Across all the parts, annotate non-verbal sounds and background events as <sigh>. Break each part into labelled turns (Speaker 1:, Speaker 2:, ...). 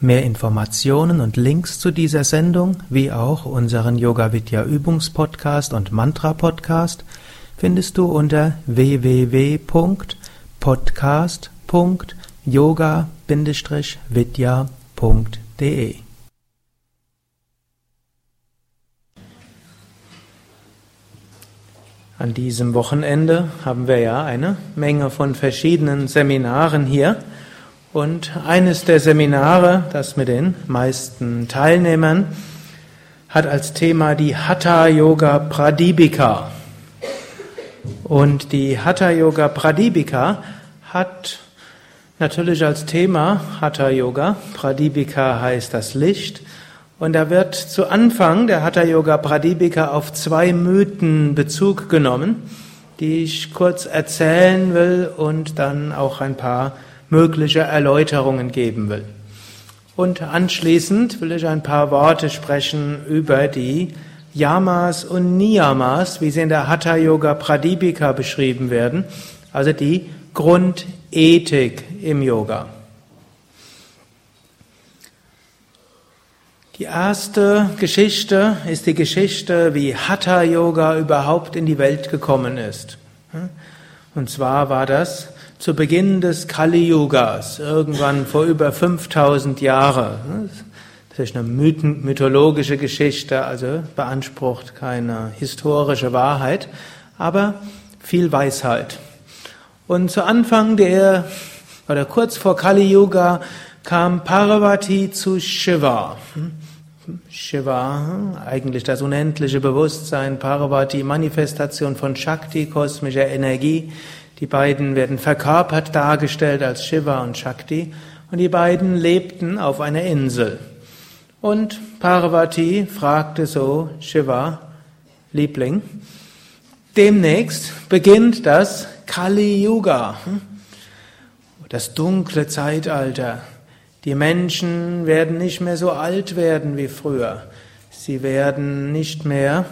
Speaker 1: Mehr Informationen und Links zu dieser Sendung, wie auch unseren Yoga Vidya Übungspodcast und Mantra Podcast findest du unter www.podcast.yoga-vidya.de. An diesem Wochenende haben wir ja eine Menge von verschiedenen Seminaren hier. Und eines der Seminare, das mit den meisten Teilnehmern, hat als Thema die Hatha Yoga Pradipika. Und die Hatha Yoga Pradipika hat natürlich als Thema Hatha Yoga. Pradipika heißt das Licht. Und da wird zu Anfang der Hatha Yoga Pradipika auf zwei Mythen Bezug genommen, die ich kurz erzählen will und dann auch ein paar mögliche Erläuterungen geben will. Und anschließend will ich ein paar Worte sprechen über die Yamas und Niyamas, wie sie in der Hatha Yoga Pradipika beschrieben werden, also die Grundethik im Yoga. Die erste Geschichte ist die Geschichte, wie Hatha Yoga überhaupt in die Welt gekommen ist. Und zwar war das zu Beginn des Kali Yugas, irgendwann vor über 5000 Jahren. Das ist eine mythologische Geschichte, also beansprucht keine historische Wahrheit, aber viel Weisheit. Und zu Anfang der, oder kurz vor Kali Yuga, kam Parvati zu Shiva. Shiva, eigentlich das unendliche Bewusstsein, Parvati, Manifestation von Shakti, kosmischer Energie. Die beiden werden verkörpert dargestellt als Shiva und Shakti und die beiden lebten auf einer Insel. Und Parvati fragte so Shiva, Liebling, demnächst beginnt das Kali Yuga, das dunkle Zeitalter. Die Menschen werden nicht mehr so alt werden wie früher. Sie werden nicht mehr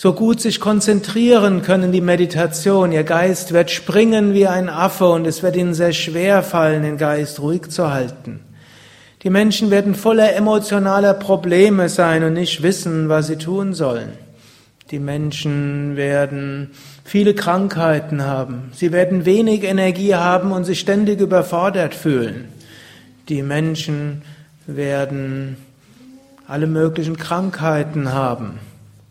Speaker 1: so gut sich konzentrieren können, die Meditation. Ihr Geist wird springen wie ein Affe und es wird ihnen sehr schwer fallen, den Geist ruhig zu halten. Die Menschen werden voller emotionaler Probleme sein und nicht wissen, was sie tun sollen. Die Menschen werden viele Krankheiten haben. Sie werden wenig Energie haben und sich ständig überfordert fühlen. Die Menschen werden alle möglichen Krankheiten haben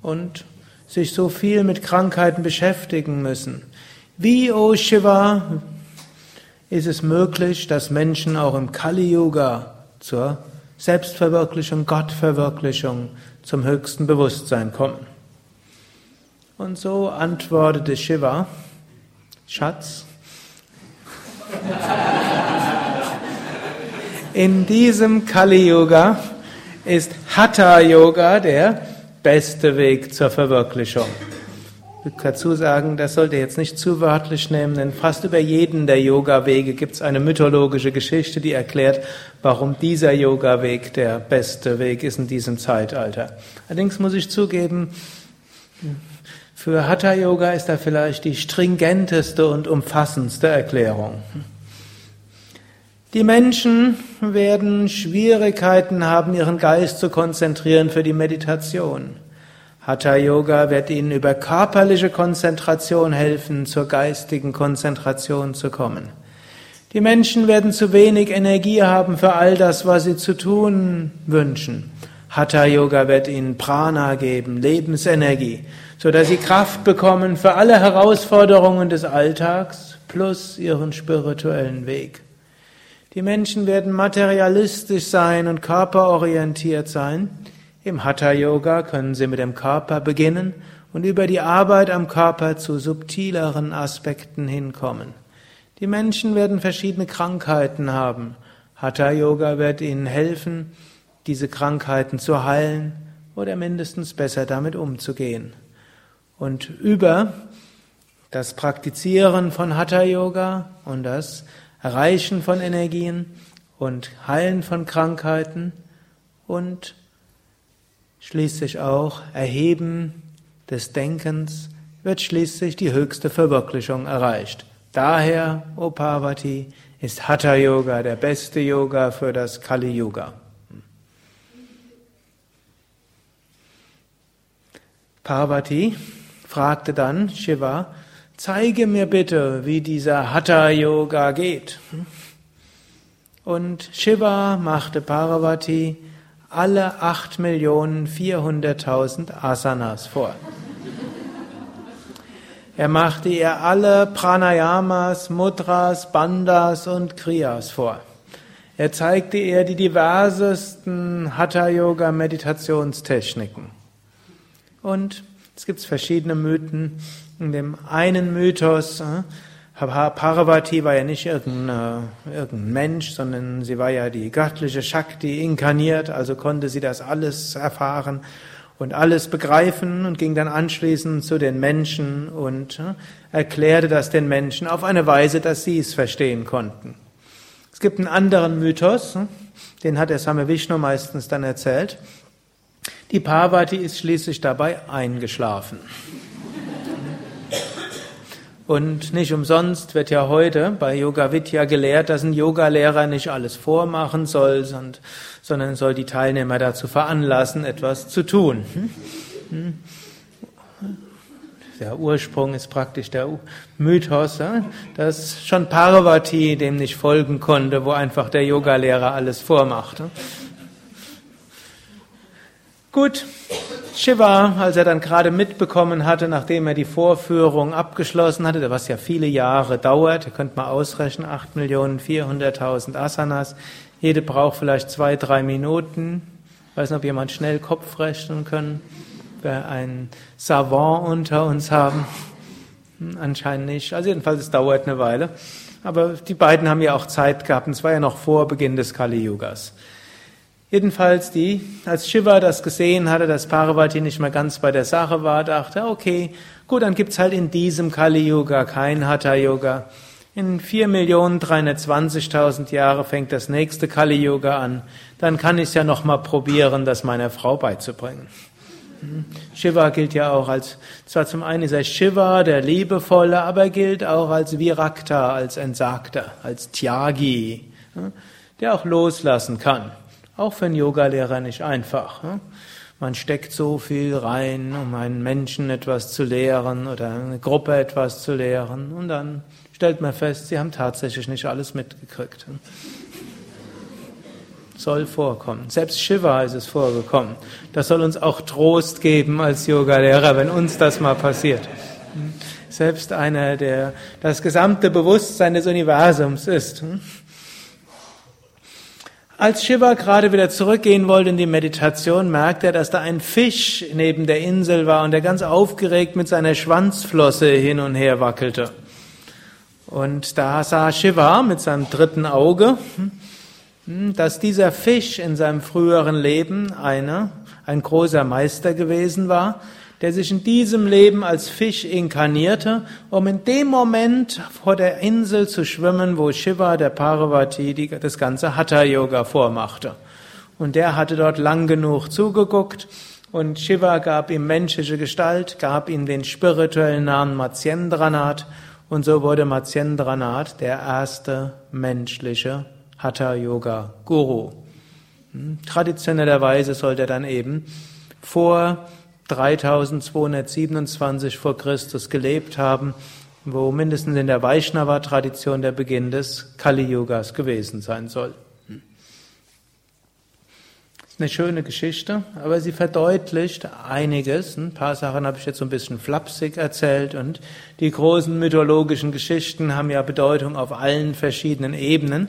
Speaker 1: und sich so viel mit Krankheiten beschäftigen müssen. Wie, O oh Shiva, ist es möglich, dass Menschen auch im Kali-Yoga zur Selbstverwirklichung, Gottverwirklichung, zum höchsten Bewusstsein kommen? Und so antwortete Shiva, Schatz, in diesem Kali-Yoga ist Hatha-Yoga der beste Weg zur Verwirklichung. Ich will dazu sagen, das sollte jetzt nicht zu wörtlich nehmen, denn fast über jeden der Yoga-Wege gibt es eine mythologische Geschichte, die erklärt, warum dieser Yoga-Weg der beste Weg ist in diesem Zeitalter. Allerdings muss ich zugeben, für Hatha-Yoga ist da vielleicht die stringenteste und umfassendste Erklärung. Die Menschen werden Schwierigkeiten haben, ihren Geist zu konzentrieren für die Meditation. Hatha Yoga wird ihnen über körperliche Konzentration helfen, zur geistigen Konzentration zu kommen. Die Menschen werden zu wenig Energie haben für all das, was sie zu tun wünschen. Hatha Yoga wird ihnen Prana geben, Lebensenergie, so dass sie Kraft bekommen für alle Herausforderungen des Alltags plus ihren spirituellen Weg. Die Menschen werden materialistisch sein und körperorientiert sein. Im Hatha Yoga können sie mit dem Körper beginnen und über die Arbeit am Körper zu subtileren Aspekten hinkommen. Die Menschen werden verschiedene Krankheiten haben. Hatha Yoga wird ihnen helfen, diese Krankheiten zu heilen oder mindestens besser damit umzugehen. Und über das Praktizieren von Hatha Yoga und das Erreichen von Energien und Heilen von Krankheiten und schließlich auch Erheben des Denkens wird schließlich die höchste Verwirklichung erreicht. Daher, O Parvati, ist Hatha Yoga der beste Yoga für das Kali Yoga. Parvati fragte dann Shiva, zeige mir bitte, wie dieser Hatha Yoga geht. Und Shiva machte Parvati alle 8.400.000 Asanas vor. Er machte ihr alle Pranayamas, Mudras, Bandhas und Kriyas vor. Er zeigte ihr die diversesten Hatha-Yoga-Meditationstechniken. Und es gibt verschiedene Mythen. In dem einen Mythos, äh, Parvati war ja nicht irgendein, irgendein Mensch, sondern sie war ja die göttliche Shakti inkarniert, also konnte sie das alles erfahren und alles begreifen und ging dann anschließend zu den Menschen und äh, erklärte das den Menschen auf eine Weise, dass sie es verstehen konnten. Es gibt einen anderen Mythos, äh, den hat der Same Vishnu meistens dann erzählt. Die Parvati ist schließlich dabei eingeschlafen. Und nicht umsonst wird ja heute bei Yoga Vidya gelehrt, dass ein Yogalehrer nicht alles vormachen soll, sondern soll die Teilnehmer dazu veranlassen, etwas zu tun. Der Ursprung ist praktisch der Mythos, dass schon Parvati dem nicht folgen konnte, wo einfach der Yogalehrer alles vormachte. Gut, Shiva, als er dann gerade mitbekommen hatte, nachdem er die Vorführung abgeschlossen hatte, was ja viele Jahre dauert, ihr könnt mal ausrechnen, 8.400.000 Asanas, jede braucht vielleicht zwei, drei Minuten. Ich weiß nicht, ob jemand schnell Kopf rechnen können, wir einen Savant unter uns haben. Hm, anscheinend nicht. Also jedenfalls, es dauert eine Weile. Aber die beiden haben ja auch Zeit gehabt, und es war ja noch vor Beginn des Kali-Yugas. Jedenfalls die, als Shiva das gesehen hatte, dass Parvati nicht mehr ganz bei der Sache war, dachte, okay, gut, dann gibt's halt in diesem Kali-Yoga kein Hatha-Yoga. In 4.320.000 Jahre fängt das nächste Kali-Yoga an. Dann kann ich es ja nochmal probieren, das meiner Frau beizubringen. Hm. Shiva gilt ja auch als, zwar zum einen ist er Shiva, der Liebevolle, aber er gilt auch als Virakta, als Entsagter, als Tyagi, hm, der auch loslassen kann. Auch für einen Yogalehrer nicht einfach. Hm? Man steckt so viel rein, um einen Menschen etwas zu lehren oder eine Gruppe etwas zu lehren. Und dann stellt man fest, sie haben tatsächlich nicht alles mitgekriegt. Hm? Soll vorkommen. Selbst Shiva ist es vorgekommen. Das soll uns auch Trost geben als Yogalehrer, wenn uns das mal passiert. Hm? Selbst einer, der das gesamte Bewusstsein des Universums ist. Als Shiva gerade wieder zurückgehen wollte in die Meditation, merkte er, dass da ein Fisch neben der Insel war und der ganz aufgeregt mit seiner Schwanzflosse hin und her wackelte. Und da sah Shiva mit seinem dritten Auge, hm, dass dieser Fisch in seinem früheren Leben eine, ein großer Meister gewesen war, der sich in diesem Leben als Fisch inkarnierte, um in dem Moment vor der Insel zu schwimmen, wo Shiva, der Parvati, die, das ganze Hatha-Yoga vormachte. Und der hatte dort lang genug zugeguckt und Shiva gab ihm menschliche Gestalt, gab ihm den spirituellen Namen Matsyendranath und so wurde Matsyendranath der erste menschliche Hatha-Yoga-Guru. Hm, traditionellerweise sollte er dann eben vor 3227 vor Christus gelebt haben, wo mindestens in der Vaishnava-Tradition der Beginn des Kali-Yugas gewesen sein soll. Eine schöne Geschichte, aber sie verdeutlicht einiges. Ein paar Sachen habe ich jetzt so ein bisschen flapsig erzählt und die großen mythologischen Geschichten haben ja Bedeutung auf allen verschiedenen Ebenen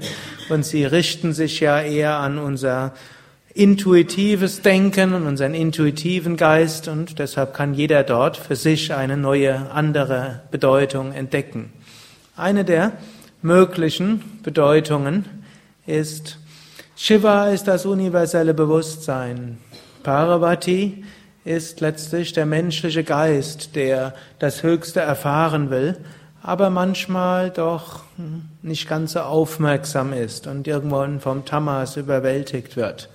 Speaker 1: und sie richten sich ja eher an unser intuitives Denken und unseren intuitiven Geist und deshalb kann jeder dort für sich eine neue, andere Bedeutung entdecken. Eine der möglichen Bedeutungen ist Shiva ist das universelle Bewusstsein. Parvati ist letztlich der menschliche Geist, der das Höchste erfahren will, aber manchmal doch nicht ganz so aufmerksam ist und irgendwann vom Tamas überwältigt wird.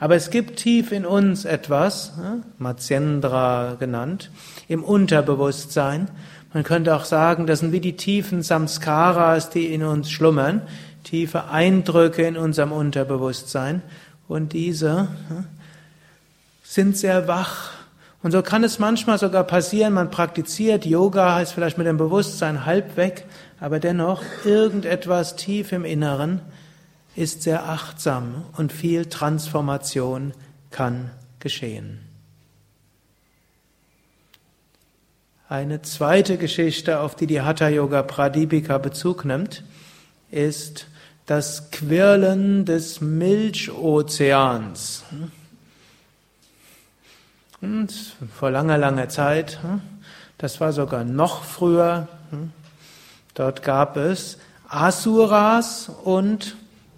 Speaker 1: Aber es gibt tief in uns etwas, Matsyendra genannt, im Unterbewusstsein. Man könnte auch sagen, das sind wie die tiefen Samskaras, die in uns schlummern, tiefe Eindrücke in unserem Unterbewusstsein. Und diese sind sehr wach. Und so kann es manchmal sogar passieren, man praktiziert Yoga, ist vielleicht mit dem Bewusstsein halb weg, aber dennoch irgendetwas tief im Inneren ist sehr achtsam und viel Transformation kann geschehen. Eine zweite Geschichte, auf die die Hatha Yoga Pradipika Bezug nimmt, ist das Quirlen des Milchozeans. Und vor langer, langer Zeit, das war sogar noch früher, dort gab es Asuras und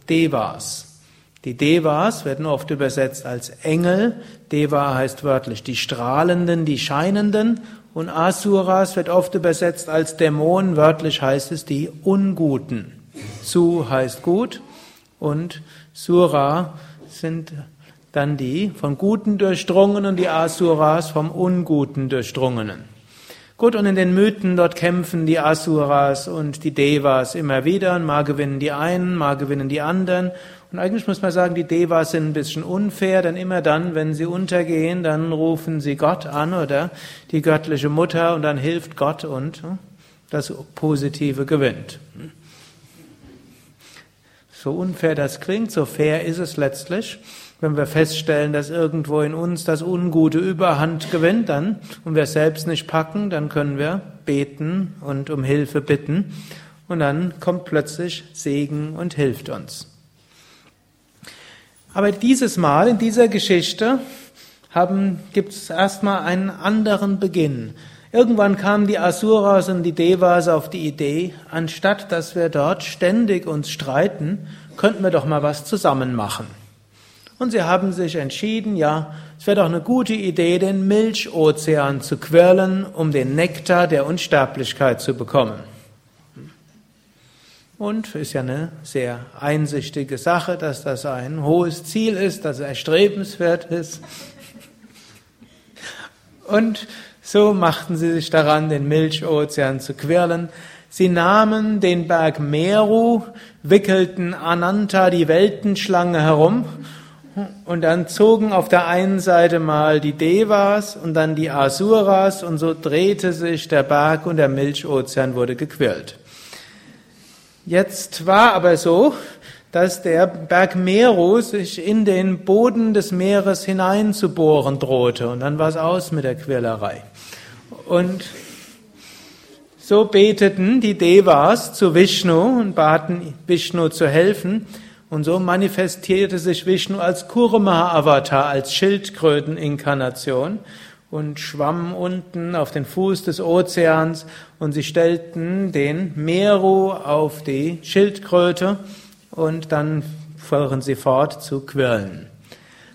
Speaker 1: Devas. Die Devas werden oft übersetzt als Engel. Deva heißt wörtlich die Strahlenden, die Scheinenden. Und Asuras wird oft übersetzt als Dämonen. Wörtlich heißt es die Unguten. Su heißt gut und Sura sind dann die von Guten durchdrungenen und die Asuras vom Unguten durchdrungenen. Gut, und in den Mythen dort kämpfen die Asuras und die Devas immer wieder und mal gewinnen die einen, mal gewinnen die anderen. Und eigentlich muss man sagen, die Devas sind ein bisschen unfair, denn immer dann, wenn sie untergehen, dann rufen sie Gott an oder die göttliche Mutter und dann hilft Gott und hm, das Positive gewinnt. So unfair das klingt, so fair ist es letztlich. Wenn wir feststellen, dass irgendwo in uns das Ungute Überhand gewinnt, dann und wir es selbst nicht packen, dann können wir beten und um Hilfe bitten und dann kommt plötzlich Segen und hilft uns. Aber dieses Mal in dieser Geschichte gibt es erstmal einen anderen Beginn. Irgendwann kamen die Asuras und die Devas auf die Idee, anstatt dass wir dort ständig uns streiten, könnten wir doch mal was zusammen machen. Und sie haben sich entschieden, ja, es wäre doch eine gute Idee, den Milchozean zu quirlen, um den Nektar der Unsterblichkeit zu bekommen. Und ist ja eine sehr einsichtige Sache, dass das ein hohes Ziel ist, dass es erstrebenswert ist. Und so machten sie sich daran, den Milchozean zu quirlen. Sie nahmen den Berg Meru, wickelten Ananta, die Weltenschlange, herum und dann zogen auf der einen Seite mal die Devas und dann die Asuras und so drehte sich der Berg und der Milchozean wurde gequirlt. Jetzt war aber so, dass der Berg Meru sich in den Boden des Meeres hineinzubohren drohte und dann war es aus mit der Quirlerei. Und so beteten die Devas zu Vishnu und baten Vishnu zu helfen. Und so manifestierte sich Vishnu als Kurma-Avatar, als Schildkröteninkarnation und schwamm unten auf den Fuß des Ozeans und sie stellten den Meru auf die Schildkröte und dann fuhren sie fort zu quirlen.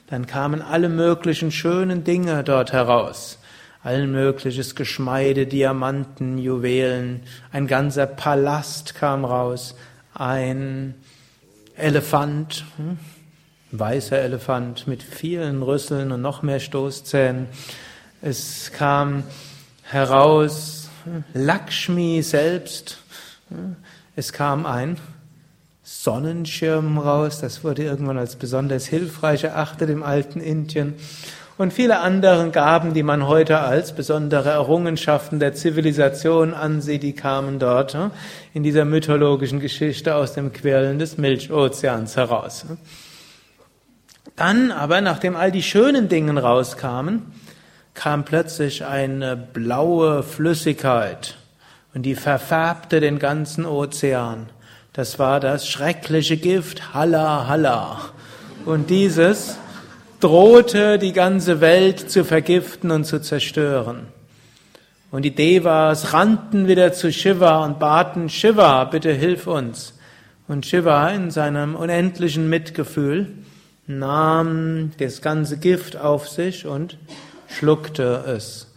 Speaker 1: Dann kamen alle möglichen schönen Dinge dort heraus. Allen mögliches Geschmeide, Diamanten, Juwelen, ein ganzer Palast kam raus, ein Elefant, hm? weißer Elefant mit vielen Rüsseln und noch mehr Stoßzähnen. Es kam heraus hm, Lakshmi selbst. Hm? Es kam ein Sonnenschirm raus, das wurde irgendwann als besonders hilfreich erachtet im alten Indien und viele andere Gaben, die man heute als besondere Errungenschaften der Zivilisation ansieht, die kamen dort hm, in dieser mythologischen Geschichte aus dem Quirlen des Milchozeans heraus. Dann aber, nachdem all die schönen Dinge rauskamen, kam plötzlich eine blaue Flüssigkeit und die verfärbte den ganzen Ozean. Das war das schreckliche Gift Halla Halla. Und dieses drohte die ganze Welt zu vergiften und zu zerstören. Und die Devas rannten wieder zu Shiva und baten, Shiva, bitte hilf uns. Und Shiva in seinem unendlichen Mitgefühl nahm das ganze Gift auf sich und schluckte es.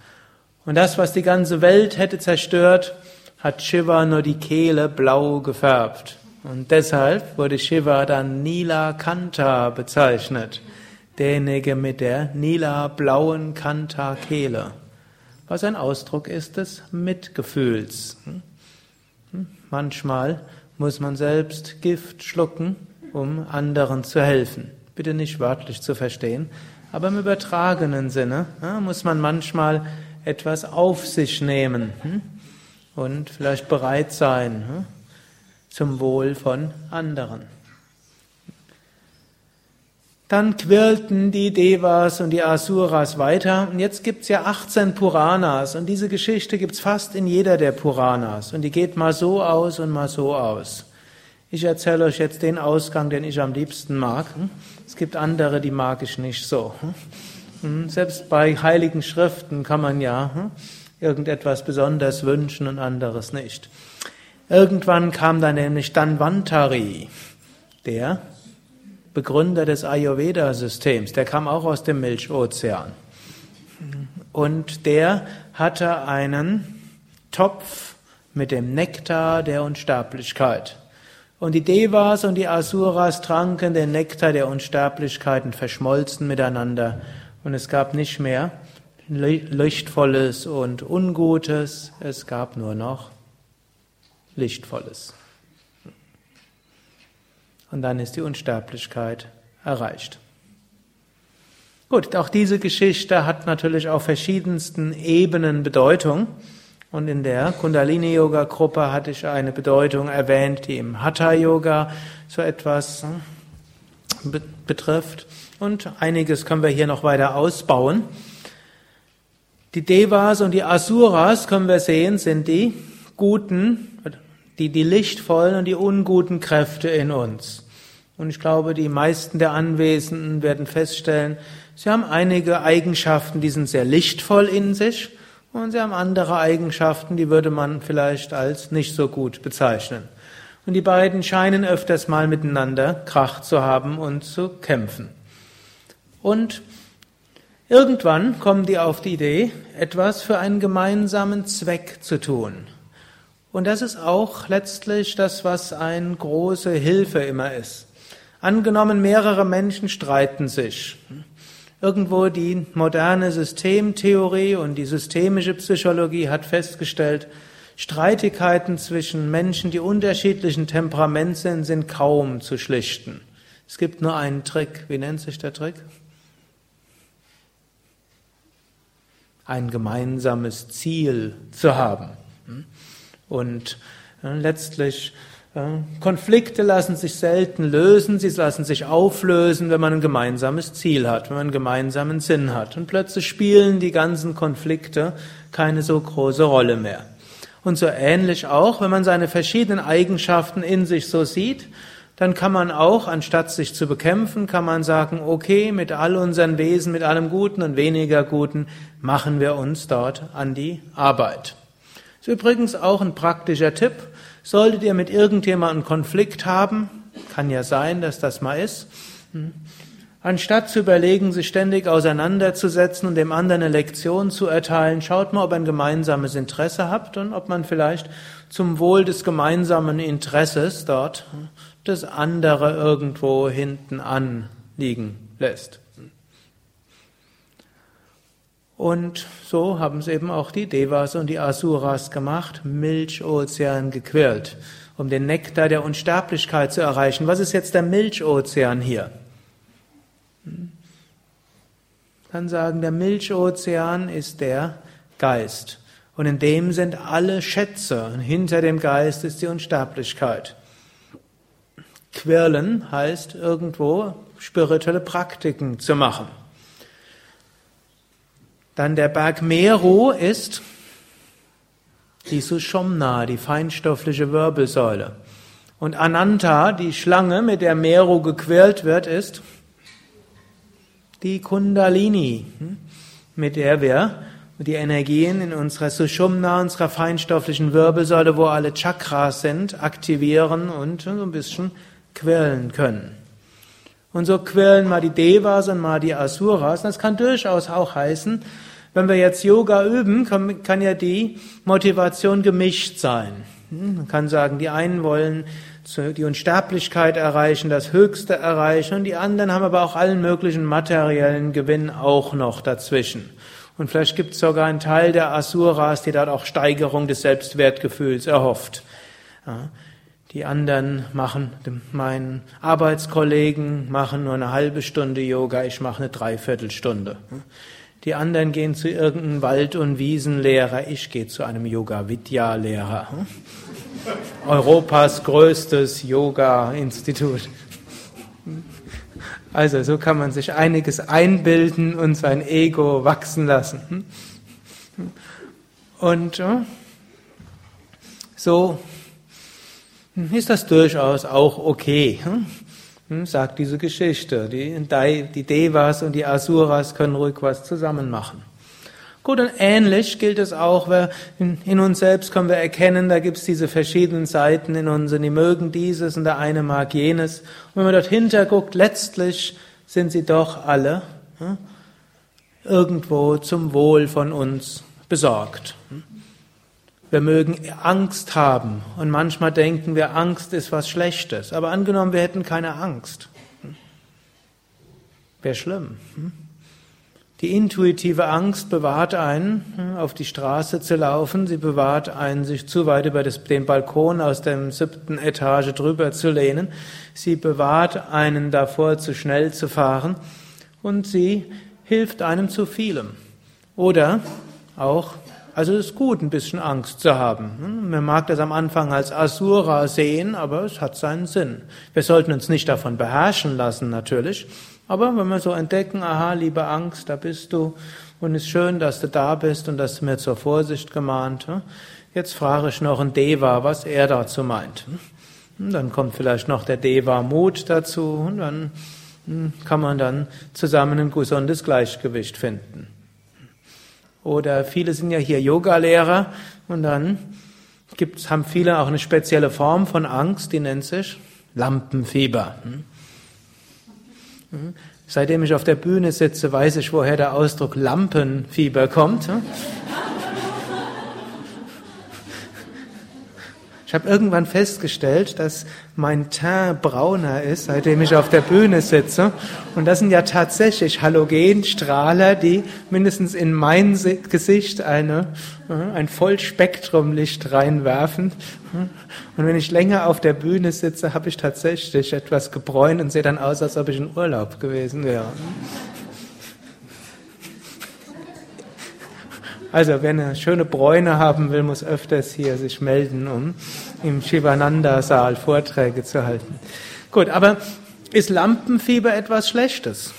Speaker 1: Und das, was die ganze Welt hätte zerstört, hat Shiva nur die Kehle blau gefärbt. Und deshalb wurde Shiva dann Nila Kanta bezeichnet. Derjenige mit der Nila blauen Kanta Kehle. Was ein Ausdruck ist des Mitgefühls. Manchmal muss man selbst Gift schlucken, um anderen zu helfen. Bitte nicht wörtlich zu verstehen, aber im übertragenen Sinne muss man manchmal etwas auf sich nehmen hm, und vielleicht bereit sein hm, zum Wohl von anderen. Dann quirlten die Devas und die Asuras weiter. Und jetzt gibt's ja 18 Puranas. Und diese Geschichte gibt's fast in jeder der Puranas. Und die geht mal so aus und mal so aus. Ich erzähle euch jetzt den Ausgang, den ich am liebsten mag. Es gibt andere, die mag ich nicht so. Selbst bei heiligen Schriften kann man ja irgendetwas besonders wünschen und anderes nicht. Irgendwann kam dann nämlich Danvantari, der Begründer des Ayurveda-Systems, der kam auch aus dem Milchozean. Und der hatte einen Topf mit dem Nektar der Unsterblichkeit. Und die Devas und die Asuras tranken den Nektar der Unsterblichkeit und verschmolzen miteinander. Und es gab nicht mehr Lichtvolles und Ungutes, es gab nur noch Lichtvolles. Und dann ist die Unsterblichkeit erreicht. Gut, auch diese Geschichte hat natürlich auf verschiedensten Ebenen Bedeutung. Und in der Kundalini-Yoga-Gruppe hatte ich eine Bedeutung erwähnt, die im Hatha-Yoga so etwas hm, betrifft. Und einiges können wir hier noch weiter ausbauen. Die Devas und die Asuras, können wir sehen, sind die guten die, die lichtvollen und die unguten Kräfte in uns. Und ich glaube, die meisten der Anwesenden werden feststellen, sie haben einige Eigenschaften, die sind sehr lichtvoll in sich und sie haben andere Eigenschaften, die würde man vielleicht als nicht so gut bezeichnen. Und die beiden scheinen öfters mal miteinander Krach zu haben und zu kämpfen. Und irgendwann kommen die auf die Idee, etwas für einen gemeinsamen Zweck zu tun. Und das ist auch letztlich das, was eine große Hilfe immer ist. Angenommen, mehrere Menschen streiten sich. Irgendwo die moderne Systemtheorie und die systemische Psychologie hat festgestellt, Streitigkeiten zwischen Menschen, die unterschiedlichen Temperament sind, sind kaum zu schlichten. Es gibt nur einen Trick. Wie nennt sich der Trick? Ein gemeinsames Ziel zu haben. Und äh, letztlich äh, Konflikte lassen sich selten lösen, sie lassen sich auflösen, wenn man ein gemeinsames Ziel hat, wenn man einen gemeinsamen Sinn hat. Und plötzlich spielen die ganzen Konflikte keine so große Rolle mehr. Und so ähnlich auch, wenn man seine verschiedenen Eigenschaften in sich so sieht, dann kann man auch, anstatt sich zu bekämpfen, kann man sagen, okay, mit all unseren Wesen, mit allem Guten und weniger Guten, machen wir uns dort an die Arbeit. Ist übrigens auch ein praktischer Tipp. Solltet ihr mit irgendjemandem Konflikt haben, kann ja sein, dass das mal ist, hm, anstatt zu überlegen, sich ständig auseinanderzusetzen und dem anderen eine Lektion zu erteilen, schaut mal, ob ihr ein gemeinsames Interesse habt und ob man vielleicht zum Wohl des gemeinsamen Interesses dort das andere irgendwo hinten anliegen lässt. Und so haben es eben auch die Devas und die Asuras gemacht, Milchozean gequirlt, um den Nektar der Unsterblichkeit zu erreichen. Was ist jetzt der Milchozean hier? Dann sagen, der Milchozean ist der Geist. Und in dem sind alle Schätze. Und hinter dem Geist ist die Unsterblichkeit. Quirlen heißt irgendwo spirituelle Praktiken zu machen. Dann der Berg Meru ist die Sushumna, die feinstoffliche Wirbelsäule. Und Ananta, die Schlange, mit der Meru gequält wird, ist die Kundalini, hm, mit der wir die Energien in unserer Sushumna, unserer feinstofflichen Wirbelsäule, wo alle Chakras sind, aktivieren und so ein bisschen quirlen können. Und so quirlen mal die Devas und mal die Asuras. Das kann durchaus auch heißen, wenn wir jetzt Yoga üben, kann, kann ja die Motivation gemischt sein. Hm, man kann sagen, die einen wollen die Unsterblichkeit erreichen, das Höchste erreichen und die anderen haben aber auch allen möglichen materiellen Gewinn auch noch dazwischen. Und vielleicht gibt es sogar einen Teil der Asuras, die dort auch Steigerung des Selbstwertgefühls erhofft. Ja. Die anderen machen, mein Arbeitskollegen machen nur eine halbe Stunde Yoga, ich mache eine Dreiviertelstunde. Die anderen gehen zu irgendeinem Wald- und Wiesenlehrer, ich gehe zu einem Yoga-Vidya-Lehrer. Europas größtes Yoga-Institut. Also so kann man sich einiges einbilden und sein Ego wachsen lassen. Und so ist das durchaus auch okay, hm, sagt diese Geschichte. Die, die Devas und die Asuras können ruhig was zusammen machen. Gut, und ähnlich gilt es auch, in uns selbst können wir erkennen, da gibt es diese verschiedenen Seiten in uns, und die mögen dieses und der eine mag jenes. Und wenn man dort hinterguckt, letztlich sind sie doch alle hm, irgendwo zum Wohl von uns besorgt. Hm. Wir mögen Angst haben und manchmal denken wir, Angst ist was Schlechtes. Aber angenommen, wir hätten keine Angst. Wäre schlimm. Die intuitive Angst bewahrt einen, auf die Straße zu laufen. Sie bewahrt einen, sich zu weit über den Balkon aus der siebten Etage drüber zu lehnen. Sie bewahrt einen davor, zu schnell zu fahren. Und sie hilft einem zu vielem. Oder auch also es ist gut, ein bisschen Angst zu haben. Man mag das am Anfang als Asura sehen, aber es hat seinen Sinn. Wir sollten uns nicht davon beherrschen lassen, natürlich. Aber wenn wir so entdecken, aha, liebe Angst, da bist du und es ist schön, dass du da bist und dass du mir zur Vorsicht gemahnt. Jetzt frage ich noch einen Deva, was er dazu meint. Und dann kommt vielleicht noch der Deva Mut dazu und dann hm, kann man dann zusammen ein gesundes Gleichgewicht finden. Oder viele sind ja hier Yoga-Lehrer und dann gibt's, haben viele auch eine spezielle Form von Angst, die nennt sich Lampenfieber. Hm? Hm? Seitdem ich auf der Bühne sitze, weiß ich, woher der Ausdruck Lampenfieber kommt. Ich habe irgendwann festgestellt, dass mein Teint brauner ist, seitdem ich auf der Bühne sitze. Und das sind ja tatsächlich Halogenstrahler, die mindestens in mein Gesicht eine, äh, ein Vollspektrumlicht reinwerfen. Und wenn ich länger auf der Bühne sitze, habe ich tatsächlich etwas gebräunt und sehe dann aus, als ob ich in Urlaub gewesen wäre. Also, wer eine schöne Bräune haben will, muss öfters hier sich melden, um im Shivananda-Saal Vorträge zu halten. Gut, aber ist Lampenfieber etwas Schlechtes?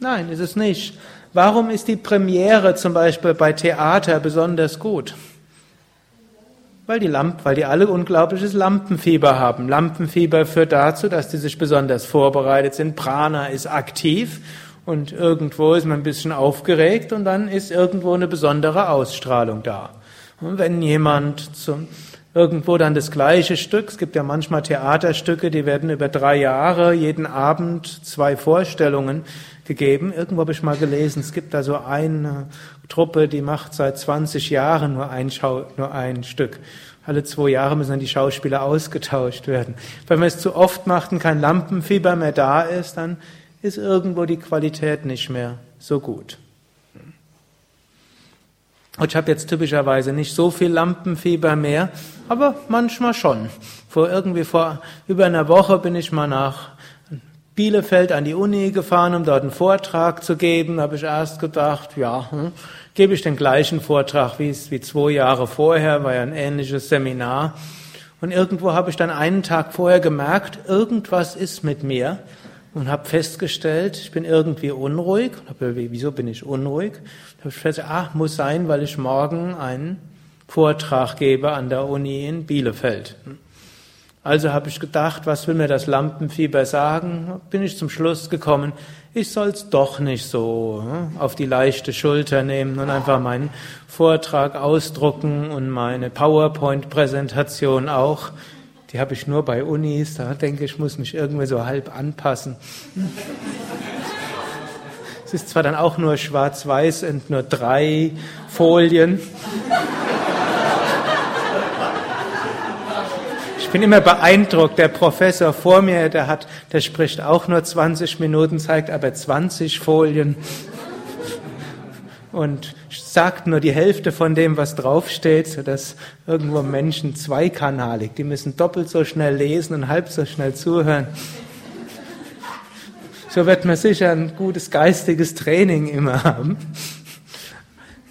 Speaker 1: Nein, ist es nicht. Warum ist die Premiere zum Beispiel bei Theater besonders gut? Weil die, Lamp weil die alle unglaubliches Lampenfieber haben. Lampenfieber führt dazu, dass die sich besonders vorbereitet sind. Prana ist aktiv und irgendwo ist man ein bisschen aufgeregt und dann ist irgendwo eine besondere Ausstrahlung da. Und wenn jemand zum, irgendwo dann das gleiche Stück, es gibt ja manchmal Theaterstücke, die werden über drei Jahre jeden Abend zwei Vorstellungen gegeben. Irgendwo habe ich mal gelesen, es gibt da so eine Truppe, die macht seit 20 Jahren nur ein, Schau, nur ein Stück. Alle zwei Jahre müssen dann die Schauspieler ausgetauscht werden. Wenn man es zu oft macht und kein Lampenfieber mehr da ist, dann ist irgendwo die Qualität nicht mehr so gut. Und ich habe jetzt typischerweise nicht so viel Lampenfieber mehr, aber manchmal schon. Vor irgendwie vor über einer Woche bin ich mal nach Bielefeld an die Uni gefahren, um dort einen Vortrag zu geben. Habe ich erst gedacht, ja, hm, gebe ich den gleichen Vortrag wie, wie zwei Jahre vorher, war ja ein ähnliches Seminar. Und irgendwo habe ich dann einen Tag vorher gemerkt, irgendwas ist mit mir und habe festgestellt, ich bin irgendwie unruhig. Habe, wieso bin ich unruhig? Da habe ich festgestellt, ach, muss sein, weil ich morgen einen Vortrag gebe an der Uni in Bielefeld. Also habe ich gedacht, was will mir das Lampenfieber sagen? Bin ich zum Schluss gekommen, ich soll's doch nicht so hm, auf die leichte Schulter nehmen und einfach meinen Vortrag ausdrucken und meine PowerPoint-Präsentation auch. Die habe ich nur bei Unis, da denke ich, muss mich irgendwie so halb anpassen. es ist zwar dann auch nur schwarz-weiß und nur drei Folien. bin immer beeindruckt. Der Professor vor mir, der hat, der spricht auch nur 20 Minuten, zeigt aber 20 Folien und sagt nur die Hälfte von dem, was draufsteht, sodass irgendwo Menschen zweikanalig, die müssen doppelt so schnell lesen und halb so schnell zuhören. So wird man sicher ein gutes geistiges Training immer haben.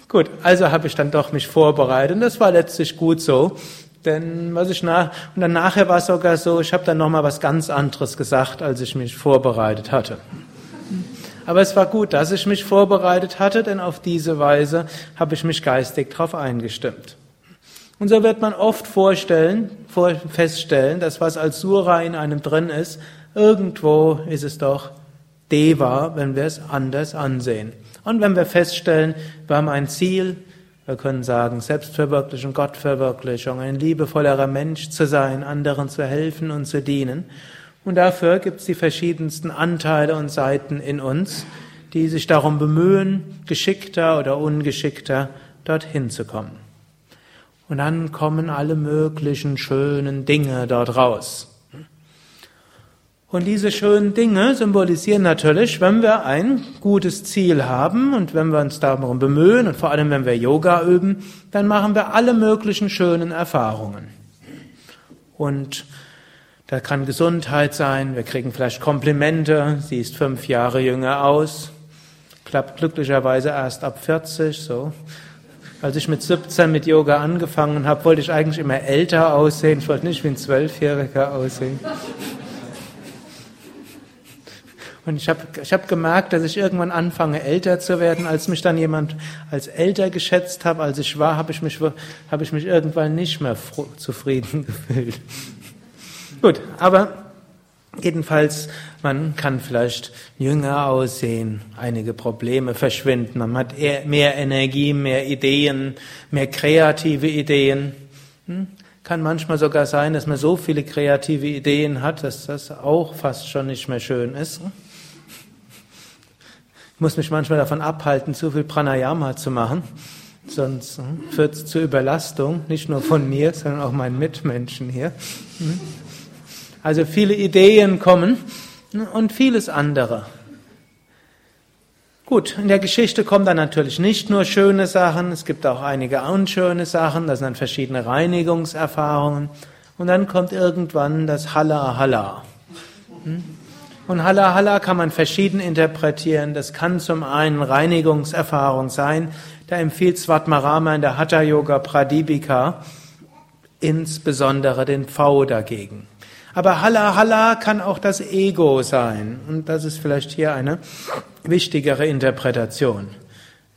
Speaker 1: Gut, also habe ich dann doch mich vorbereitet und das war letztlich gut so. Denn was ich nach und dann nachher war es sogar so, ich habe dann noch mal was ganz anderes gesagt, als ich mich vorbereitet hatte. Aber es war gut, dass ich mich vorbereitet hatte, denn auf diese Weise habe ich mich geistig darauf eingestimmt. Und so wird man oft vorstellen, vor, feststellen, dass was als Sura in einem drin ist, irgendwo ist es doch Deva, wenn wir es anders ansehen. Und wenn wir feststellen, wir haben ein Ziel, wir können sagen, Selbstverwirklichung, Gottverwirklichung, ein liebevollerer Mensch zu sein, anderen zu helfen und zu dienen. Und dafür gibt es die verschiedensten Anteile und Seiten in uns, die sich darum bemühen, geschickter oder ungeschickter dorthin zu kommen. Und dann kommen alle möglichen schönen Dinge dort raus. Und diese schönen Dinge symbolisieren natürlich, wenn wir ein gutes Ziel haben und wenn wir uns darum bemühen und vor allem wenn wir Yoga üben, dann machen wir alle möglichen schönen Erfahrungen. Und da kann Gesundheit sein, wir kriegen vielleicht Komplimente, sie ist fünf Jahre jünger aus, klappt glücklicherweise erst ab 40, so. Als ich mit 17 mit Yoga angefangen habe, wollte ich eigentlich immer älter aussehen, ich wollte nicht wie ein Zwölfjähriger aussehen. Und ich habe ich hab gemerkt, dass ich irgendwann anfange, älter zu werden. Als mich dann jemand als älter geschätzt hat, als ich war, habe ich, mich, hab ich mich irgendwann nicht mehr zufrieden <laughs> gefühlt. Gut, aber jedenfalls, man kann vielleicht jünger aussehen, einige Probleme verschwinden, man hat mehr Energie, mehr Ideen, mehr kreative Ideen. Hm? Kann manchmal sogar sein, dass man so viele kreative Ideen hat, dass das auch fast schon nicht mehr schön ist muss mich manchmal davon abhalten, zu viel Pranayama zu machen. Sonst hm, führt es zur Überlastung, nicht nur von mir, sondern auch meinen Mitmenschen hier. Hm. Also viele Ideen kommen hm, und vieles andere. Gut, in der Geschichte kommen dann natürlich nicht nur schöne Sachen, es gibt auch einige unschöne Sachen, das sind dann verschiedene Reinigungserfahrungen. Und dann kommt irgendwann das Halla Halla. Und Halla Halla kann man verschieden interpretieren. Das kann zum einen Reinigungserfahrung sein. Da empfiehlt Svatmarama in der Hatha Yoga Pradipika insbesondere den V dagegen. Aber Halla Halla kann auch das Ego sein. Und das ist vielleicht hier eine wichtigere Interpretation.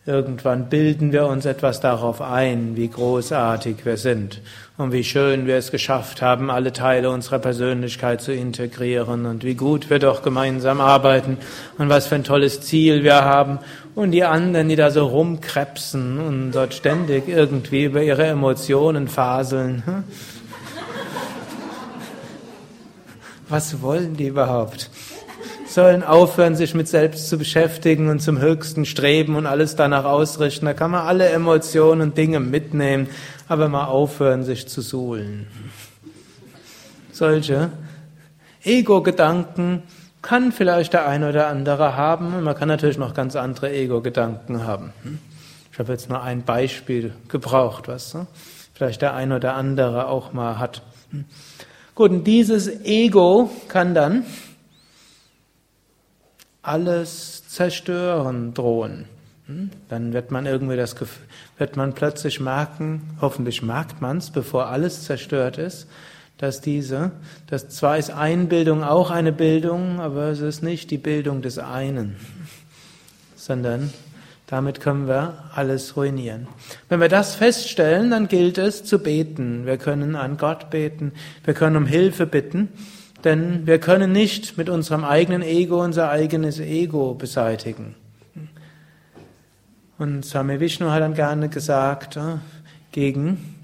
Speaker 1: Irgendwann bilden wir uns etwas darauf ein, wie großartig wir sind und wie schön wir es geschafft haben, alle Teile unserer Persönlichkeit zu integrieren und wie gut wir doch gemeinsam arbeiten und was für ein tolles Ziel wir haben und die anderen, die da so rumkrebsen und dort ständig irgendwie über ihre Emotionen faseln. Hm? Was wollen die überhaupt? sollen aufhören, sich mit selbst zu beschäftigen und zum Höchsten streben und alles danach ausrichten. Da kann man alle Emotionen und Dinge mitnehmen, aber mal aufhören, sich zu suhlen. Solche Ego-Gedanken kann vielleicht der eine oder andere haben und man kann natürlich noch ganz andere Ego-Gedanken haben. Ich habe jetzt nur ein Beispiel gebraucht, was ne? vielleicht der eine oder andere auch mal hat. Gut, und dieses Ego kann dann alles zerstören drohen. Hm? Dann wird man irgendwie das Gefühl, wird man plötzlich merken, hoffentlich merkt man es, bevor alles zerstört ist, dass diese, dass zwar ist Einbildung auch eine Bildung, aber es ist nicht die Bildung des einen, <laughs> sondern Damit können wir alles ruinieren. Wenn wir das feststellen, dann gilt es zu beten. Wir können an Gott beten, wir können um Hilfe bitten, denn wir können nicht mit unserem eigenen Ego unser eigenes Ego beseitigen. Und Swami Vishnu hat dann gerne gesagt, äh, gegen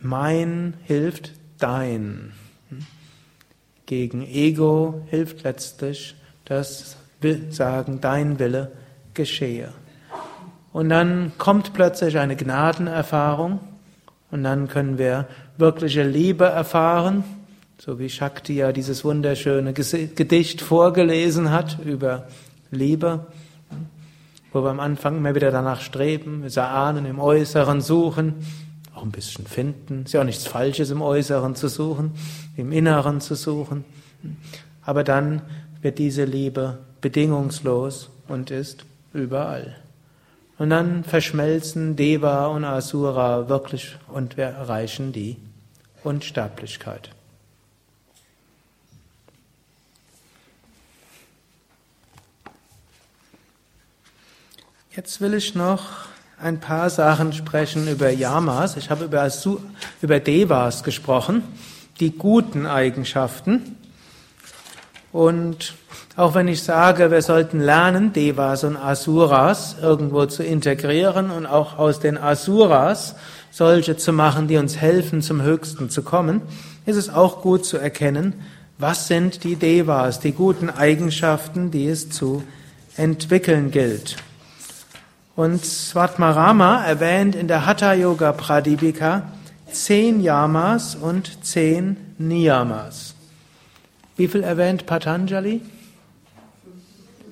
Speaker 1: mein hilft dein. Gegen Ego hilft letztlich das Sagen, dein Wille geschehe. Und dann kommt plötzlich eine Gnadenerfahrung und dann können wir wirkliche Liebe erfahren, so wie Shakti ja dieses wunderschöne Gedicht vorgelesen hat über Liebe, wo wir am Anfang immer wieder danach streben, wir ahnen, im Äußeren suchen, auch ein bisschen finden. Ist ja auch nichts Falsches im Äußeren zu suchen, im Inneren zu suchen. Aber dann wird diese Liebe bedingungslos und ist überall. Und dann verschmelzen Deva und Asura wirklich und wir erreichen die Unsterblichkeit. Jetzt will ich noch ein paar Sachen sprechen über Yamas. Ich habe über, über Devas gesprochen, die guten Eigenschaften. Und auch wenn ich sage, wir sollten lernen, Devas und Asuras irgendwo zu integrieren und auch aus den Asuras solche zu machen, die uns helfen, zum Höchsten zu kommen, ist es auch gut zu erkennen, was sind die Devas, die guten Eigenschaften, die es zu entwickeln gilt. Und Svatmarama erwähnt in der Hatha Yoga Pradipika zehn Yamas und zehn Niyamas. Wie viel erwähnt Patanjali?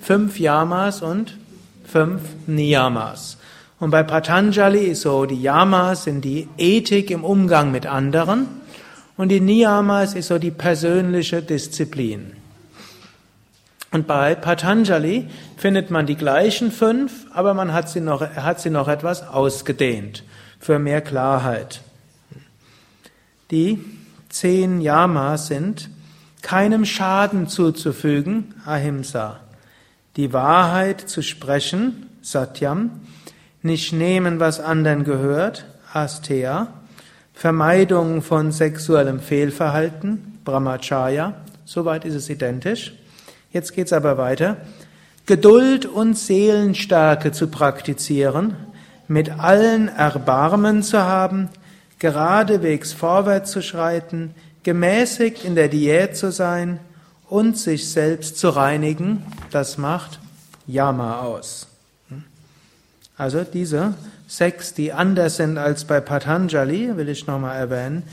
Speaker 1: fünf Yamas und fünf Niyamas. Und bei Patanjali ist so, die Yamas sind die Ethik im Umgang mit anderen und die Niyamas ist so die persönliche Disziplin. Und bei Patanjali findet man die gleichen fünf, aber man hat sie noch, hat sie noch etwas ausgedehnt für mehr Klarheit. Die zehn Yamas sind keinem Schaden zuzufügen, Ahimsa die Wahrheit zu sprechen, Satyam, nicht nehmen, was anderen gehört, Asteya, Vermeidung von sexuellem Fehlverhalten, Brahmacharya, soweit ist es identisch. Jetzt geht's aber weiter. Geduld und Seelenstärke zu praktizieren, mit allen Erbarmen zu haben, geradewegs vorwärts zu schreiten, gemäßigt in der Diät zu sein, und sich selbst zu reinigen, das macht Yama aus. Also diese sechs, die anders sind als bei Patanjali, will ich nochmal erwähnen,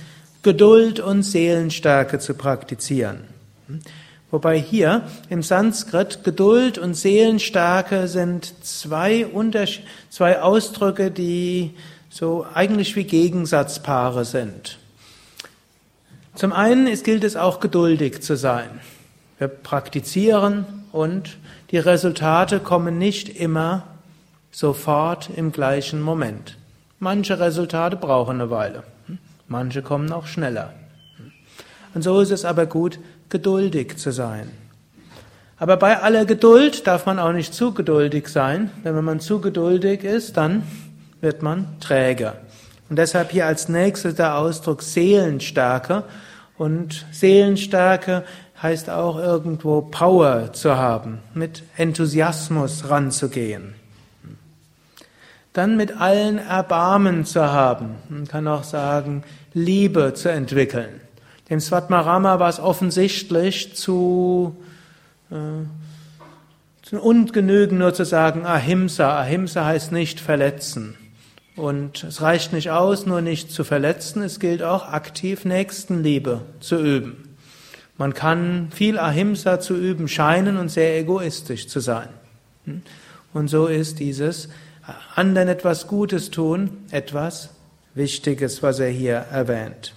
Speaker 1: Geduld und Seelenstärke zu praktizieren. Wobei hier im Sanskrit Geduld und Seelenstärke sind zwei, Unters zwei Ausdrücke, die so eigentlich wie Gegensatzpaare sind. Zum einen es gilt es auch geduldig zu sein. Wir praktizieren und die Resultate kommen nicht immer sofort im gleichen Moment. Manche Resultate brauchen eine Weile, manche kommen auch schneller. Und so ist es aber gut, geduldig zu sein. Aber bei aller Geduld darf man auch nicht zu geduldig sein, denn wenn man zu geduldig ist, dann wird man träger. Und deshalb hier als nächstes der Ausdruck Seelenstärke. Und Seelenstärke heißt auch irgendwo Power zu haben, mit Enthusiasmus ranzugehen. Dann mit allen Erbarmen zu haben. Man kann auch sagen, Liebe zu entwickeln. Dem Svatmarama war es offensichtlich zu, äh, zu ungenügend nur zu sagen Ahimsa. Ahimsa heißt nicht verletzen. Und es reicht nicht aus, nur nicht zu verletzen, es gilt auch aktiv Nächstenliebe zu üben. Man kann viel Ahimsa zu üben scheinen und sehr egoistisch zu sein. Hm? Und so ist dieses anderen etwas Gutes tun etwas Wichtiges, was er hier erwähnt.